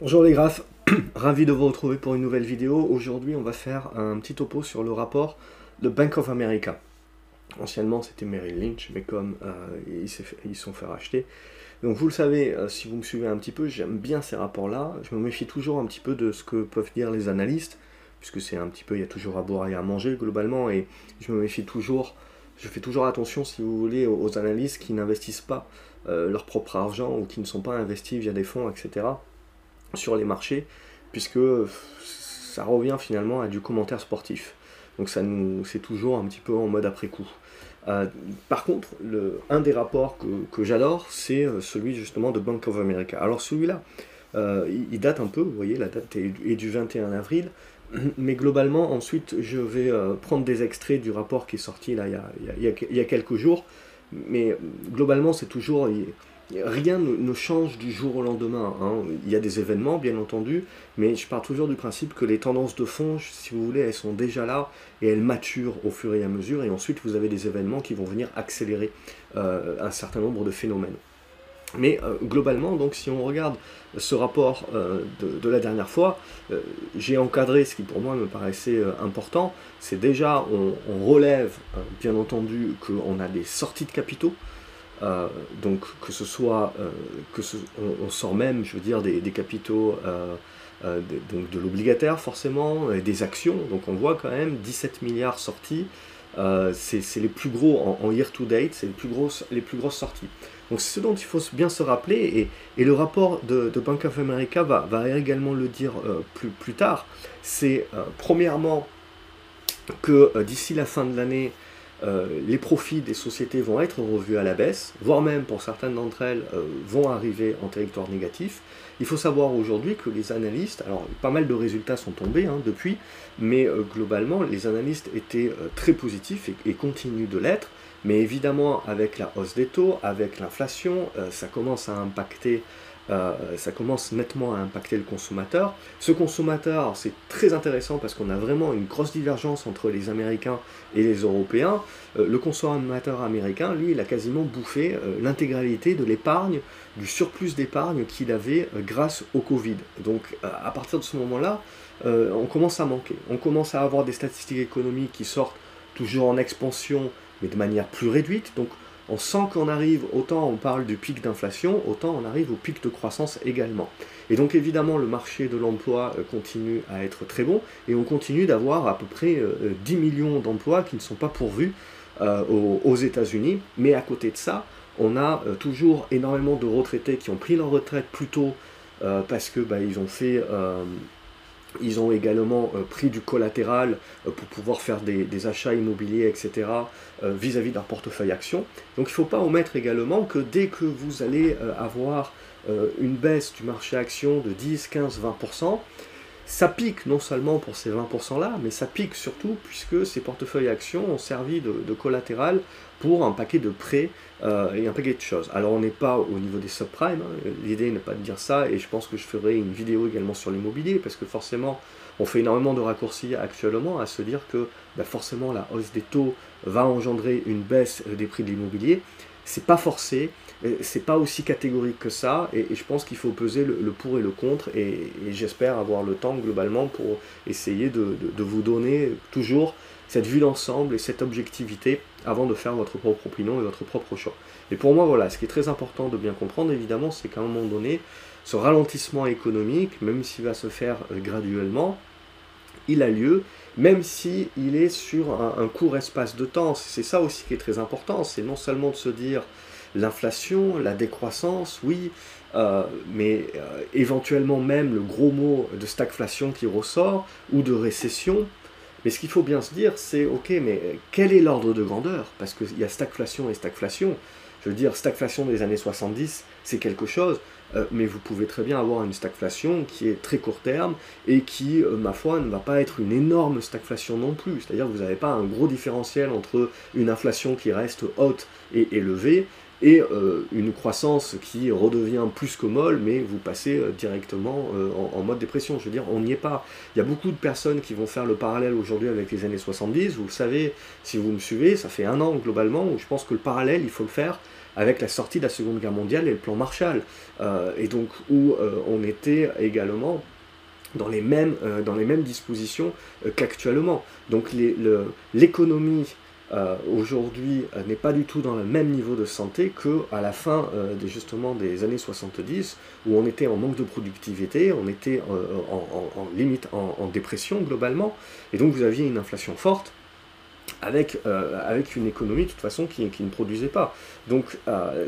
Bonjour les graphes, ravi de vous retrouver pour une nouvelle vidéo. Aujourd'hui on va faire un petit topo sur le rapport de Bank of America. Anciennement c'était Merrill Lynch, mais comme euh, ils se sont fait racheter. Donc vous le savez, euh, si vous me suivez un petit peu, j'aime bien ces rapports-là. Je me méfie toujours un petit peu de ce que peuvent dire les analystes, puisque c'est un petit peu, il y a toujours à boire et à manger globalement, et je me méfie toujours, je fais toujours attention si vous voulez aux, analystes qui n'investissent pas euh, leur propre argent ou qui ne sont pas investis via des fonds, etc sur les marchés, puisque ça revient finalement à du commentaire sportif. Donc ça nous, c'est toujours un petit peu en mode après coup. Euh, par contre, le, un des rapports que, j'adore, c'est euh, celui justement de Bank of America. Alors celui-là, euh, il, date un peu, vous voyez, la date est, du 21 avril, mais globalement, ensuite, je vais prendre des extraits du rapport qui est sorti là, il, y a, il y a quelques jours, mais globalement, c'est toujours rien ne, change du jour au lendemain. Hein. Il y a des événements, bien entendu, mais je pars toujours du principe que les tendances de fond, si vous voulez, elles sont déjà là et elles maturent au fur et à mesure. Et ensuite, vous avez des événements qui vont venir accélérer euh, un certain nombre de phénomènes. Mais euh, globalement, donc, si on regarde ce rapport euh, de, la dernière fois, j'ai encadré ce qui pour moi me paraissait important. C'est déjà, on, on relève, bien entendu, qu'on a des sorties de capitaux. Euh, donc que ce soit, euh, que on, sort même, je veux dire, des, capitaux, euh, donc de l'obligataire forcément, et des actions, donc on voit quand même 17 milliards sortis, c'est les plus gros en, year to date, c'est les, plus grosses, les plus grosses sorties. Donc c'est ce dont il faut bien se rappeler, et, le rapport de, Bank of America va, va également le dire plus, plus tard, c'est premièrement que d'ici la fin de l'année, euh, les profits des sociétés vont être revus à la baisse, voire même pour certaines d'entre elles euh, vont arriver en territoire négatif. Il faut savoir aujourd'hui que les analystes, alors pas mal de résultats sont tombés hein, depuis, mais euh, globalement les analystes étaient très positifs et, et continuent de l'être, mais évidemment avec la hausse des taux, avec l'inflation, ça commence à impacter euh, ça commence nettement à impacter le consommateur. Ce consommateur, c'est très intéressant parce qu'on a vraiment une grosse divergence entre les Américains et les Européens. Euh, le consommateur américain, lui, il a quasiment bouffé euh, l'intégralité de l'épargne, du surplus d'épargne qu'il avait grâce au Covid. Donc à partir de ce moment-là, on commence à manquer. On commence à avoir des statistiques économiques qui sortent toujours en expansion, mais de manière plus réduite. Donc on sent qu'on arrive, autant on parle du pic d'inflation, autant on arrive au pic de croissance également. Et donc évidemment le marché de l'emploi euh, continue à être très bon et on continue d'avoir à peu près 10 euh, millions d'emplois qui ne sont pas pourvus euh, aux, États-Unis. Mais à côté de ça, on a toujours énormément de retraités qui ont pris leur retraite plus tôt parce que bah, ils ont fait ils ont également euh, pris du collatéral euh, pour pouvoir faire des, achats immobiliers, etc., euh, vis-à-vis leur portefeuille action. Donc il ne faut pas omettre également que dès que vous allez avoir une baisse du marché action de 10, 15, 20%, ça pique non seulement pour ces 20% là, mais ça pique surtout puisque ces portefeuilles actions ont servi de, collatéral pour un paquet de prêts euh, et un paquet de choses. Alors on n'est pas au niveau des subprimes, hein. l'idée n'est pas de dire ça, et je pense que je ferai une vidéo également sur l'immobilier, parce que forcément on fait énormément de raccourcis actuellement à se dire que bah, forcément la hausse des taux va engendrer une baisse des prix de l'immobilier. C'est pas forcé, c'est pas aussi catégorique que ça, et, je pense qu'il faut peser le, pour et le contre, et, j'espère avoir le temps globalement pour essayer de, vous donner toujours cette vue d'ensemble et cette objectivité avant de faire votre propre opinion et votre propre choix. Et pour moi, voilà, ce qui est très important de bien comprendre, évidemment, c'est qu'à un moment donné, ce ralentissement économique, même s'il va se faire euh, graduellement, il a lieu, même si il est sur un court espace de temps. C'est ça aussi qui est très important, c'est non seulement de se dire l'inflation, la décroissance, oui, euh, mais euh, éventuellement même le gros mot de stagflation qui ressort, ou de récession. Mais ce qu'il faut bien se dire, c'est, ok, mais quel est l'ordre de grandeur? Parce qu'il y a stagflation et stagflation. Je veux dire, stagflation des années 70, c'est quelque chose, euh, mais vous pouvez très bien avoir une stagflation qui est très court terme et qui, ma foi, ne va pas être une énorme stagflation non plus. C'est-à-dire que vous n'avez pas un gros différentiel entre une inflation qui reste haute et élevée et euh, une croissance qui redevient plus que molle, mais vous passez euh, directement euh, en, mode dépression. Je veux dire, on n'y est pas. Il y a beaucoup de personnes qui vont faire le parallèle aujourd'hui avec les années 70. Vous le savez, si vous me suivez, ça fait un an globalement où je pense que le parallèle, il faut le faire avec la sortie de la Seconde Guerre mondiale et le plan Marshall, et donc où on était également dans les mêmes, dans les mêmes dispositions qu'actuellement. Donc l'économie euh, aujourd'hui euh, n'est pas du tout dans le même niveau de santé qu'à la fin euh, des, justement des années 70 où on était en manque de productivité, on était en, limite en, dépression globalement, et donc vous aviez une inflation forte avec, avec une économie de toute façon qui, qui ne produisait pas. Donc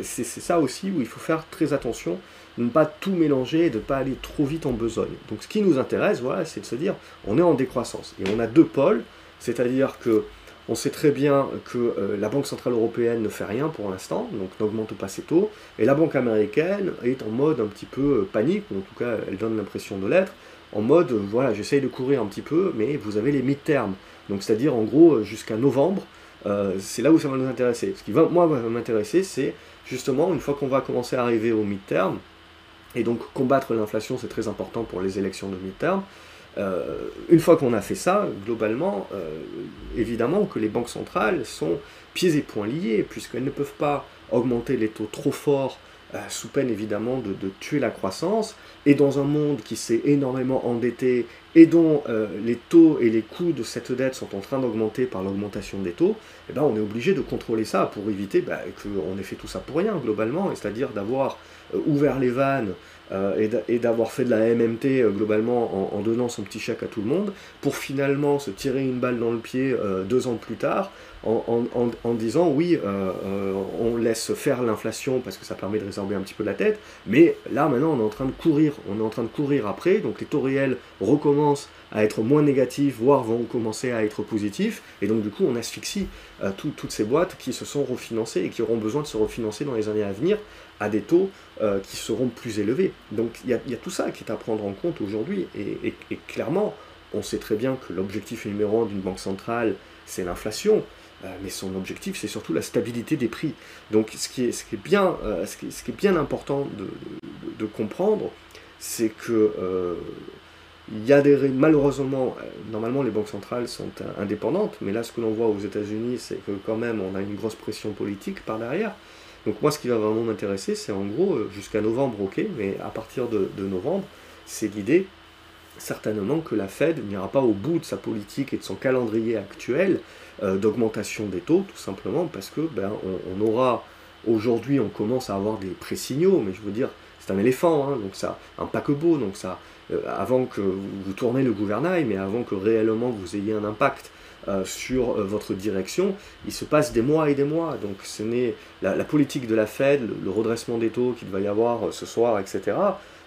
c'est ça aussi où il faut faire très attention ne pas tout mélanger et de ne pas aller trop vite en besogne. Donc ce qui nous intéresse, voilà, c'est de se dire, on est en décroissance, et on a deux pôles, c'est-à-dire que on sait très bien que euh, la Banque Centrale Européenne ne fait rien pour l'instant, donc n'augmente pas ses taux, et la Banque américaine est en mode un petit peu euh, panique, ou en tout cas elle donne l'impression de l'être, en mode, euh, voilà, j'essaye de courir un petit peu, mais vous avez les mid-termes, donc c'est-à-dire en gros jusqu'à novembre, c'est là où ça va nous intéresser. Ce qui va, moi, m'intéresser, c'est justement, une fois qu'on va commencer à arriver au mid-term, et donc combattre l'inflation, c'est très important pour les élections de mid-term, euh, une fois qu'on a fait ça, globalement, euh, évidemment que les banques centrales sont pieds et poings liés, puisqu'elles ne peuvent pas augmenter les taux trop forts euh, sous peine évidemment de, tuer la croissance, et dans un monde qui s'est énormément endetté et dont les taux et les coûts de cette dette sont en train d'augmenter par l'augmentation des taux, eh ben, on est obligé de contrôler ça pour éviter bah, qu'on ait fait tout ça pour rien globalement, c'est-à-dire d'avoir ouvert les vannes et d'avoir fait de la MMT euh, globalement en, donnant son petit chèque à tout le monde, pour finalement se tirer une balle dans le pied euh, deux ans plus tard, en, disant oui, on laisse faire l'inflation parce que ça permet de résorber un petit peu la tête, mais là maintenant on est en train de courir, on est en train de courir après, donc les taux réels recommencent à être moins négatifs, voire vont commencer à être positifs, et donc du coup on asphyxie toutes ces boîtes qui se sont refinancées et qui auront besoin de se refinancer dans les années à venir à des taux euh, qui seront plus élevés. Donc il y, a tout ça qui est à prendre en compte aujourd'hui. Et, clairement, on sait très bien que l'objectif numéro un d'une banque centrale, c'est l'inflation. Euh, mais son objectif, c'est surtout la stabilité des prix. Donc ce qui est, bien, euh, ce, qui est, bien important de, comprendre, c'est que il y a des malheureusement, normalement les banques centrales sont indépendantes, mais là ce que l'on voit aux États-Unis, c'est que quand même on a une grosse pression politique par derrière. Donc moi, ce qui va vraiment m'intéresser, c'est en gros, euh, jusqu'à novembre, ok, mais à partir de, novembre, c'est l'idée certainement que la Fed n'ira pas au bout de sa politique et de son calendrier actuel euh, d'augmentation des taux, tout simplement parce que ben, on, aura aujourd'hui, on commence à avoir des pré-signaux, mais je veux dire, c'est un éléphant, hein, donc ça, un paquebot, donc ça, euh, avant que vous tournez le gouvernail, mais avant que réellement vous ayez un impact euh, sur votre direction, il se passe des mois et des mois. Donc ce n'est la, politique de la Fed, le, redressement des taux qu'il va y avoir ce soir, etc.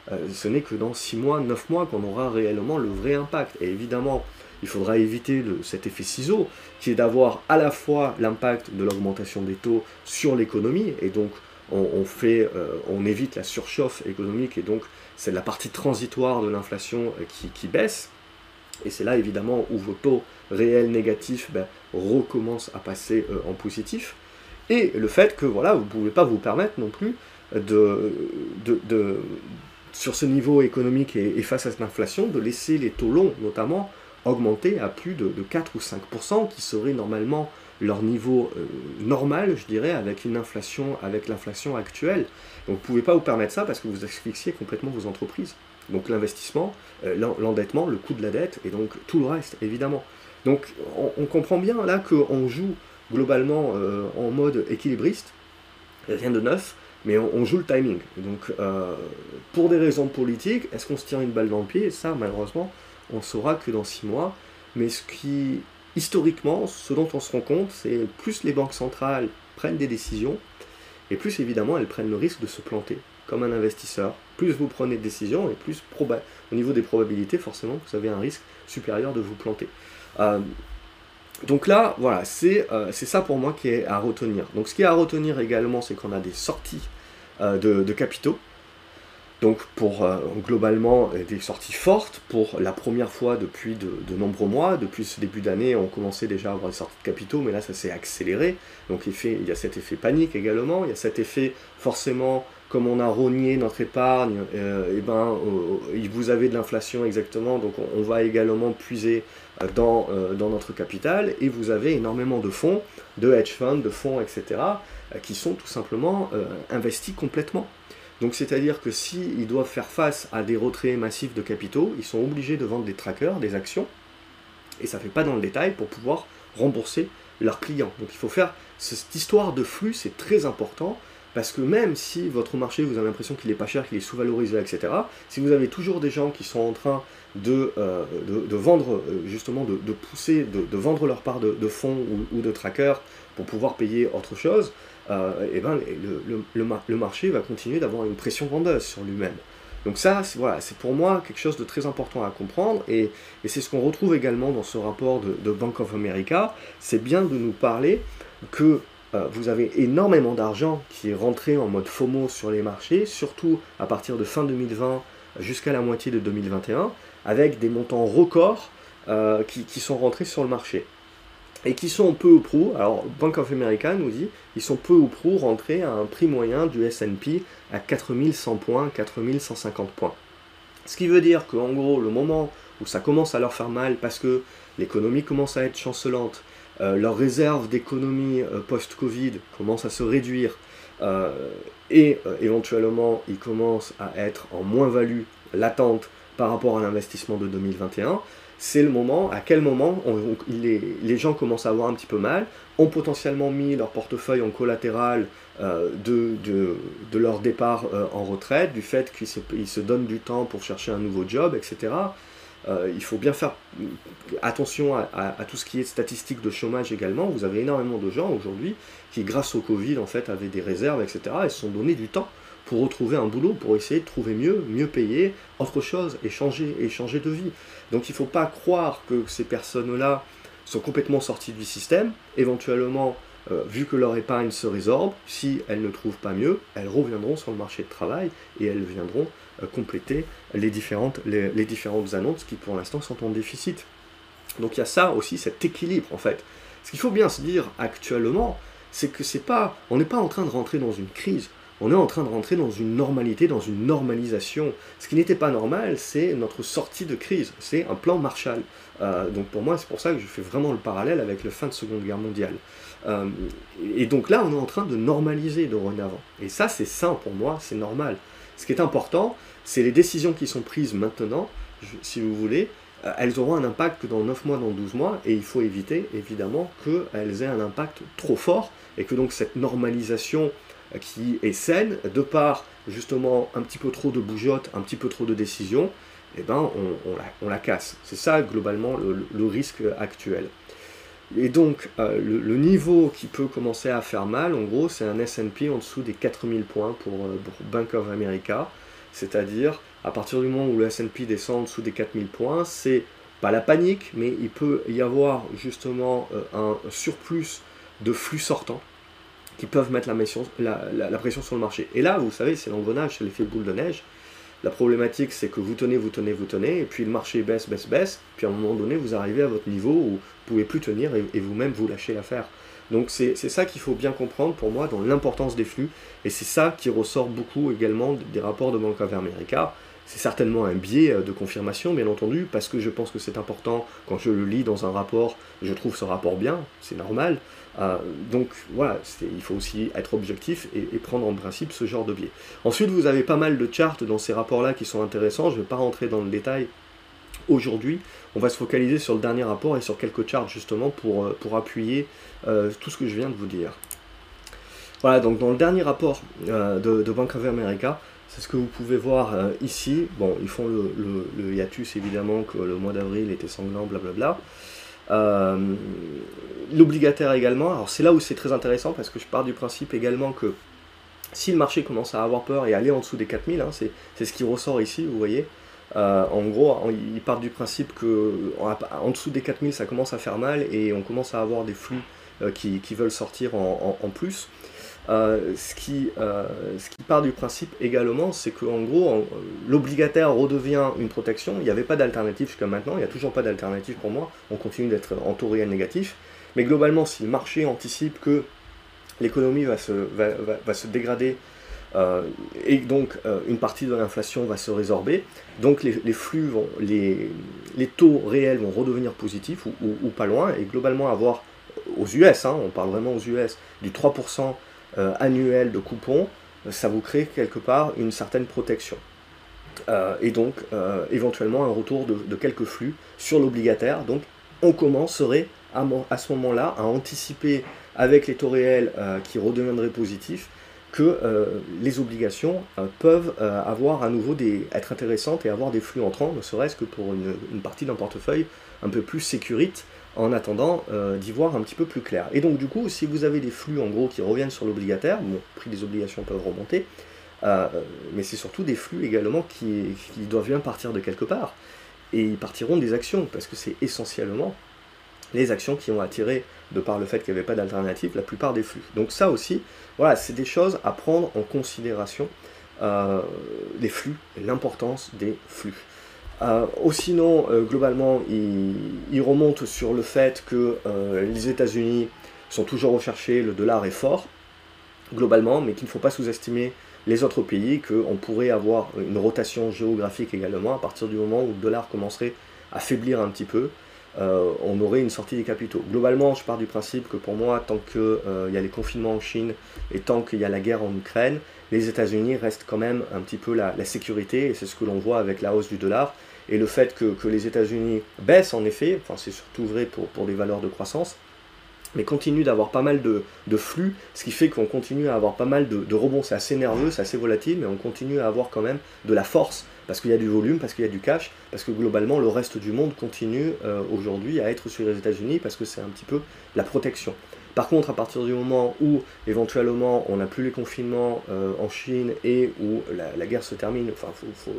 ce n'est que dans 6 mois, 9 mois qu'on aura réellement le vrai impact. Et évidemment, il faudra éviter cet effet ciseau, qui est d'avoir à la fois l'impact de l'augmentation des taux sur l'économie, et donc on, fait, on évite la surchauffe économique, et donc c'est la partie transitoire de l'inflation qui baisse, et c'est là évidemment où vos taux réels négatifs ben, recommencent à passer euh, en positif. Et le fait que voilà, vous ne pouvez pas vous permettre non plus de, sur ce niveau économique et, face à cette inflation, de laisser les taux longs notamment augmenter à plus de, 4 ou 5%, qui serait normalement leur niveau euh, normal, je dirais, avec une inflation, avec l'inflation actuelle. Donc vous ne pouvez pas vous permettre ça parce que vous asphyxiez complètement vos entreprises. Donc l'investissement, euh, l'endettement, le coût de la dette, et donc tout le reste, évidemment. Donc on, comprend bien là qu'on joue globalement euh, en mode équilibriste, rien de neuf, mais on, joue le timing. Donc euh, pour des raisons politiques, est-ce qu'on se tire une balle dans le pied? Ça, malheureusement, on saura que dans six mois. Mais ce qui, historiquement, ce dont on se rend compte, c'est plus les banques centrales prennent des décisions, et plus évidemment elles prennent le risque de se planter comme un investisseur. Plus vous prenez de décisions et plus au niveau des probabilités, forcément, vous avez un risque supérieur de vous planter. Euh, donc là, voilà, euh, c'est ça pour moi qui est à retenir. Donc ce qui est à retenir également, c'est qu'on a des sorties euh, de, capitaux. Donc pour globalement des sorties fortes pour la première fois depuis de, nombreux mois. Depuis ce début d'année, on commençait déjà à avoir des sorties de capitaux, mais là ça s'est accéléré. Donc il y a cet effet panique également, il y a cet effet forcément comme on a rogné notre épargne, et ben, vous avez de l'inflation exactement, donc on, va également puiser dans, dans notre capital, et vous avez énormément de fonds, de hedge funds, de fonds, etc., qui sont tout simplement investis complètement. Donc c'est-à-dire que s'ils doivent faire face à des retraits massifs de capitaux, ils sont obligés de vendre des trackers, des actions, et ça ne fait pas dans le détail pour pouvoir rembourser leurs clients. Donc il faut faire cette histoire de flux, c'est très important. Parce que même si votre marché, vous avez l'impression qu'il est pas cher, qu'il est sous-valorisé, etc., si vous avez toujours des gens qui sont en train de, euh, de, vendre, euh, justement, de, pousser, de, vendre leur part de, fonds ou, de trackers pour pouvoir payer autre chose, euh, et ben, le, le, le, marché va continuer d'avoir une pression vendeuse sur lui-même. Donc ça, c'est voilà, pour moi quelque chose de très important à comprendre, et, et c'est ce qu'on retrouve également dans ce rapport de, Bank of America, c'est bien de nous parler que euh, vous avez énormément d'argent qui est rentré en mode FOMO sur les marchés, surtout à partir de fin 2020 jusqu'à la moitié de 2021, avec des montants records euh, qui, sont rentrés sur le marché et qui sont peu ou prou, alors Bank of America nous dit, ils sont peu ou prou rentrés à un prix moyen du S&P à 4100 points, 4150 points. Ce qui veut dire qu'en gros, le moment où ça commence à leur faire mal parce que l'économie commence à être chancelante, leurs réserves d'économie euh, post-Covid commencent à se réduire, euh, et éventuellement ils commencent à être en moins-value latente par rapport à l'investissement de 2021, c'est le moment, à quel moment les, gens commencent à avoir un petit peu mal, ont potentiellement mis leur portefeuille en collatéral euh, de, leur départ euh, en retraite, du fait qu'ils se, donnent du temps pour chercher un nouveau job, etc. Euh, il faut bien faire attention à, tout ce qui est statistique de chômage également. Vous avez énormément de gens aujourd'hui qui, grâce au Covid, en fait, avaient des réserves, etc. et se sont donné du temps pour retrouver un boulot, pour essayer de trouver mieux, mieux payer, autre chose, et changer, et changer de vie. Donc il ne faut pas croire que ces personnes-là sont complètement sorties du système. Éventuellement, euh, vu que leur épargne se résorbe, si elles ne trouvent pas mieux, elles reviendront sur le marché de travail et elles viendront euh, compléter les différentes, les, les différentes annonces qui pour l'instant sont en déficit. Donc il y a ça aussi, cet équilibre en fait. Ce qu'il faut bien se dire actuellement, c'est que c'est pas, on n'est pas en train de rentrer dans une crise on est en train de rentrer dans une normalité, dans une normalisation. Ce qui n'était pas normal, c'est notre sortie de crise, c'est un plan Marshall. Euh, donc pour moi, c'est pour ça que je fais vraiment le parallèle avec la fin de Seconde Guerre mondiale. Euh, et donc là, on est en train de normaliser dorénavant. Et ça, c'est sain pour moi, c'est normal. Ce qui est important, c'est les décisions qui sont prises maintenant, si vous voulez, euh, elles auront un impact dans 9 mois, dans 12 mois, et il faut éviter évidemment qu'elles aient un impact trop fort, et que donc cette normalisation qui est saine, de par justement un petit peu trop de bougeotte, un petit peu trop de décisions, eh ben on, la, casse. C'est ça globalement le, risque actuel. Et donc euh, le, niveau qui peut commencer à faire mal, en gros, c'est un S&P en dessous des 4000 points pour, euh, Bank of America, c'est-à-dire à partir du moment où le S&P descend en dessous des 4000 points, c'est pas la panique, mais il peut y avoir justement euh, un surplus de flux sortants qui peuvent mettre la, pression sur le marché. Et là, vous savez, c'est l'engrenage, c'est l'effet boule de neige. La problématique, c'est que vous tenez, vous tenez, vous tenez, et puis le marché baisse, baisse, baisse, puis à un moment donné, vous arrivez à votre niveau où vous pouvez plus tenir et, vous-même vous lâchez l'affaire. Donc c'est ça qu'il faut bien comprendre pour moi dans l'importance des flux, et c'est ça qui ressort beaucoup également des rapports de Bank of America. C'est certainement un biais euh, de confirmation, bien entendu, parce que je pense que c'est important. Quand je le lis dans un rapport, je trouve ce rapport bien, c'est normal. Euh, donc voilà, il faut aussi être objectif et, prendre en principe ce genre de biais. Ensuite, vous avez pas mal de charts dans ces rapports-là qui sont intéressants. Je ne vais pas rentrer dans le détail aujourd'hui. On va se focaliser sur le dernier rapport et sur quelques charts justement pour, euh, appuyer tout ce que je viens de vous dire. Voilà, donc dans le dernier rapport de Bank of America, c'est ce que vous pouvez voir euh, ici. Bon, ils font le, hiatus évidemment que le mois d'avril était sanglant, blablabla. Euh, l'obligataire également. Alors c'est là où c'est très intéressant parce que je pars du principe également que si le marché commence à avoir peur et aller en dessous des 4000, hein, c'est ce qui ressort ici, vous voyez. Euh, en gros, ils partent du principe que en, dessous des 4000, ça commence à faire mal et on commence à avoir des flux qui, veulent sortir en plus. Euh, ce, qui, euh, ce qui part du principe également, c'est qu'en gros, l'obligataire redevient une protection. Il n'y avait pas d'alternative jusqu'à maintenant, il n'y a toujours pas d'alternative pour moi. On continue d'être en taux réel négatif. Mais globalement, si le marché anticipe que l'économie va se, va, va, se dégrader et donc une partie de l'inflation va se résorber, donc les, flux, vont, les, les, taux réels vont redevenir positifs ou, pas loin, et globalement avoir aux US, hein, on parle vraiment aux US, du 3% annuel de coupons, ça vous crée quelque part une certaine protection. et donc éventuellement un retour de, quelques flux sur l'obligataire, donc on commencerait à, ce moment-là à anticiper avec les taux réels euh, qui redeviendraient positifs que euh, les obligations euh, peuvent avoir à nouveau des, être intéressantes et avoir des flux entrants, ne serait-ce que pour une, partie d'un portefeuille un peu plus sécurite, en attendant d'y voir un petit peu plus clair. Et donc du coup, si vous avez des flux en gros qui reviennent sur l'obligataire, bon, le prix des obligations peuvent remonter, mais c'est surtout des flux également qui, doivent bien partir de quelque part. Et ils partiront des actions, parce que c'est essentiellement les actions qui ont attiré, de par le fait qu'il n'y avait pas d'alternative, la plupart des flux. Donc ça aussi, voilà, c'est des choses à prendre en considération, euh, les flux l'importance des flux. Euh, sinon, euh, globalement, il, remonte sur le fait que euh, les États-Unis sont toujours recherchés, le dollar est fort, globalement, mais qu'il ne faut pas sous-estimer les autres pays, qu'on pourrait avoir une rotation géographique également à partir du moment où le dollar commencerait à faiblir un petit peu. Euh, on aurait une sortie des capitaux. Globalement, je pars du principe que pour moi, tant qu'il y a les confinements en Chine et tant qu'il y a la guerre en Ukraine, les États-Unis restent quand même un petit peu la, sécurité, et c'est ce que l'on voit avec la hausse du dollar. Et le fait que, les États-Unis baissent, en effet, enfin c'est surtout vrai pour, des valeurs de croissance, mais continue d'avoir pas mal de, flux, ce qui fait qu'on continue à avoir pas mal de, rebonds. C'est assez nerveux, c'est assez volatile, mais on continue à avoir quand même de la force, parce qu'il y a du volume, parce qu'il y a du cash, parce que globalement le reste du monde continue euh, aujourd'hui à être sur les États-Unis, parce que c'est un petit peu la protection. Par contre, à partir du moment où éventuellement on n'a plus les confinements euh, en Chine et où la, guerre se termine, enfin il faut,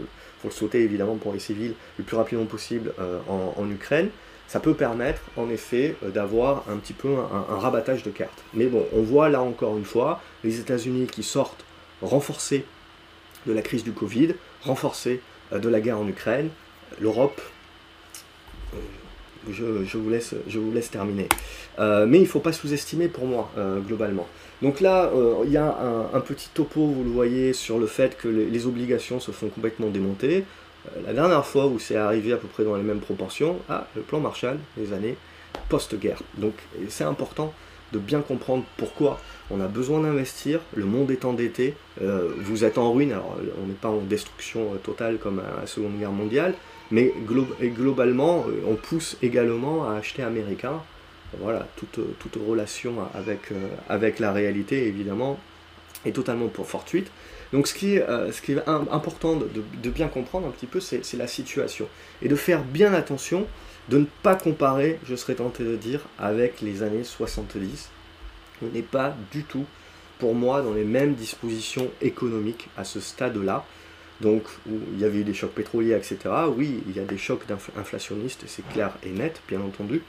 le sauter évidemment pour les civils le plus rapidement possible euh, en Ukraine, ça peut permettre en effet euh, d'avoir un petit peu un, rabattage de cartes. Mais bon, on voit là encore une fois les États-Unis qui sortent renforcés de la crise du Covid, renforcés de la guerre en Ukraine, l'Europe. Euh, je, vous laisse, terminer. mais il ne faut pas sous-estimer pour moi, globalement. Donc là, il y a un, petit topo, vous le voyez, sur le fait que les obligations se font complètement démonter. Euh, la dernière fois où c'est arrivé à peu près dans les mêmes proportions, ah, le plan Marshall, les années post-guerre. Donc c'est important de bien comprendre pourquoi on a besoin d'investir, le monde est endetté, euh, vous êtes en ruine, alors on n'est pas en destruction euh, totale comme à la Seconde Guerre mondiale, mais globalement on pousse également à acheter américain. Voilà, toute, toute relation avec, avec la réalité évidemment est totalement pour fortuite. Donc ce qui est, euh, ce qui est important de, bien comprendre un petit peu, c'est la situation. Et de faire bien attention, de ne pas comparer, je serais tenté de dire, avec les années 70. On n'est pas du tout, pour moi, dans les mêmes dispositions économiques à ce stade-là. Donc, il y avait eu des chocs pétroliers, etc. Oui, il y a des chocs inflationnistes, c'est clair et net, bien entendu.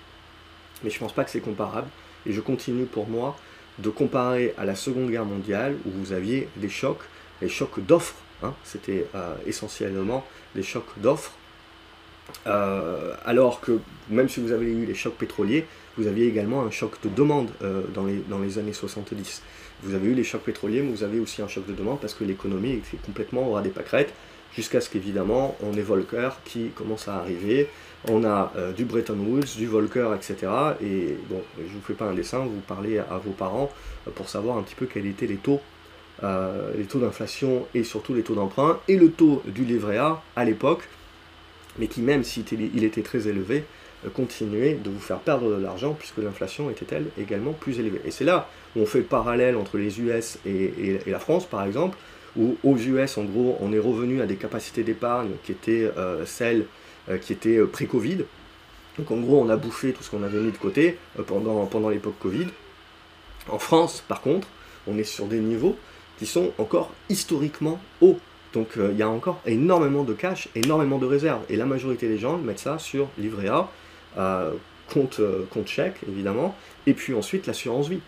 Mais je ne pense pas que c'est comparable. Et je continue pour moi de comparer à la Seconde Guerre mondiale, où vous aviez des chocs les chocs d'offres. Hein, C'était euh, essentiellement des chocs d'offres. Euh, alors que même si vous avez eu les chocs pétroliers, vous aviez également un choc de demande euh, dans les années 70. Vous avez eu les chocs pétroliers, mais vous avez aussi un choc de demande parce que l'économie est complètement au ras des pâquerettes, jusqu'à ce qu'évidemment on ait Volcker qui commence à arriver, on a du Bretton Woods, du Volcker, etc. Et bon, je ne vous fais pas un dessin, vous parlez à vos parents pour savoir un petit peu quels étaient les taux euh, les taux d'inflation et surtout les taux d'emprunt, et le taux du livret A à l'époque, mais qui même s'il était très élevé, euh, continuait de vous faire perdre de l'argent puisque l'inflation était elle également plus élevée. Et c'est là où on fait le parallèle entre les US et, la France par exemple, où aux US en gros on est revenu à des capacités d'épargne qui étaient euh, celles qui étaient pré-Covid. Donc en gros on a bouffé tout ce qu'on avait mis de côté pendant, pendant l'époque Covid. En France par contre on est sur des niveaux qui sont encore historiquement hauts. Donc euh, il y a encore énormément de cash, énormément de réserves. Et la majorité des gens mettent ça sur livret A, euh, compte, euh, compte chèque évidemment, et puis ensuite l'assurance vie.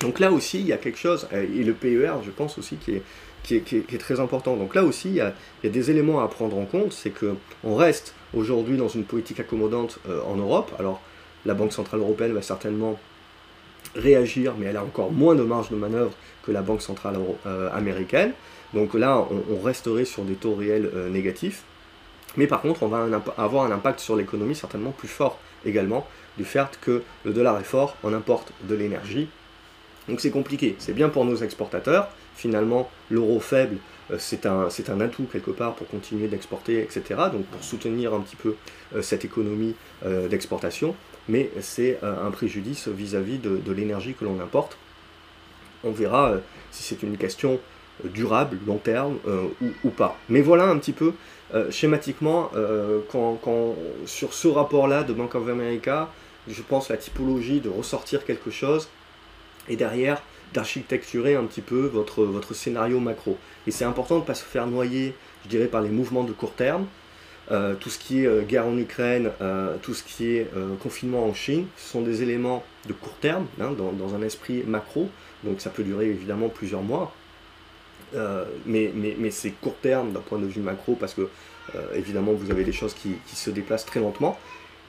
Donc là aussi il y a quelque chose, et le PER je pense aussi qui est, qui est, très important. Donc là aussi il y, a, des éléments à prendre en compte, c'est qu'on reste aujourd'hui dans une politique accommodante en Europe. Alors la Banque Centrale Européenne va certainement réagir, mais elle a encore moins de marge de manœuvre que la Banque centrale américaine. Donc là, on, resterait sur des taux réels négatifs. Mais par contre, on va avoir un impact sur l'économie certainement plus fort également, du fait que le dollar est fort, on importe de l'énergie. Donc c'est compliqué, c'est bien pour nos exportateurs. Finalement, l'euro faible, euh, c'est un, un, atout quelque part pour continuer d'exporter, etc. Donc pour soutenir un petit peu euh, cette économie euh, d'exportation. Mais c'est un préjudice vis-à-vis de, l'énergie que l'on importe. On verra si c'est une question durable, long terme ou, pas. Mais voilà un petit peu schématiquement quand, sur ce rapport-là de Bank of America, je pense la typologie de ressortir quelque chose et derrière d'architecturer un petit peu votre, votre scénario macro. Et c'est important de ne pas se faire noyer, je dirais, par les mouvements de court terme. Euh, tout ce qui est euh, guerre en Ukraine, euh, tout ce qui est confinement en Chine, ce sont des éléments de court terme, hein, dans, un esprit macro, donc ça peut durer évidemment plusieurs mois, mais, mais, c'est court terme d'un point de vue macro, parce que évidemment vous avez des choses qui, se déplacent très lentement,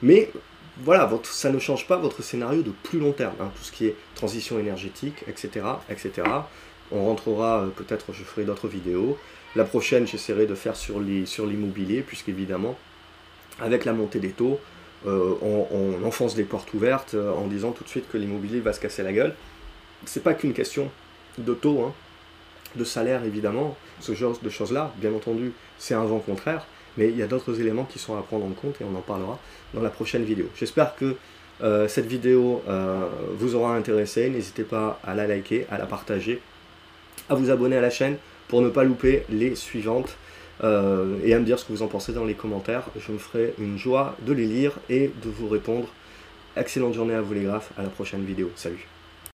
mais voilà, ça ne change pas votre scénario de plus long terme, hein, tout ce qui est transition énergétique, etc. etc. On rentrera, euh, peut-être je ferai d'autres vidéos. La prochaine, j'essaierai de faire sur l'immobilier, puisqu'évidemment, avec la montée des taux, euh, on, enfonce des portes ouvertes euh, en disant tout de suite que l'immobilier va se casser la gueule. C'est pas qu'une question de taux, hein, de salaire évidemment, ce genre de choses-là, bien entendu, c'est un vent contraire, mais il y a d'autres éléments qui sont à prendre en compte et on en parlera dans la prochaine vidéo. J'espère que euh, cette vidéo euh, vous aura intéressé. N'hésitez pas à la liker, à la partager, à vous abonner à la chaîne pour ne pas louper les suivantes euh, et à me dire ce que vous en pensez dans les commentaires. Je me ferai une joie de les lire et de vous répondre. Excellente journée à vous les graphes, à la prochaine vidéo. Salut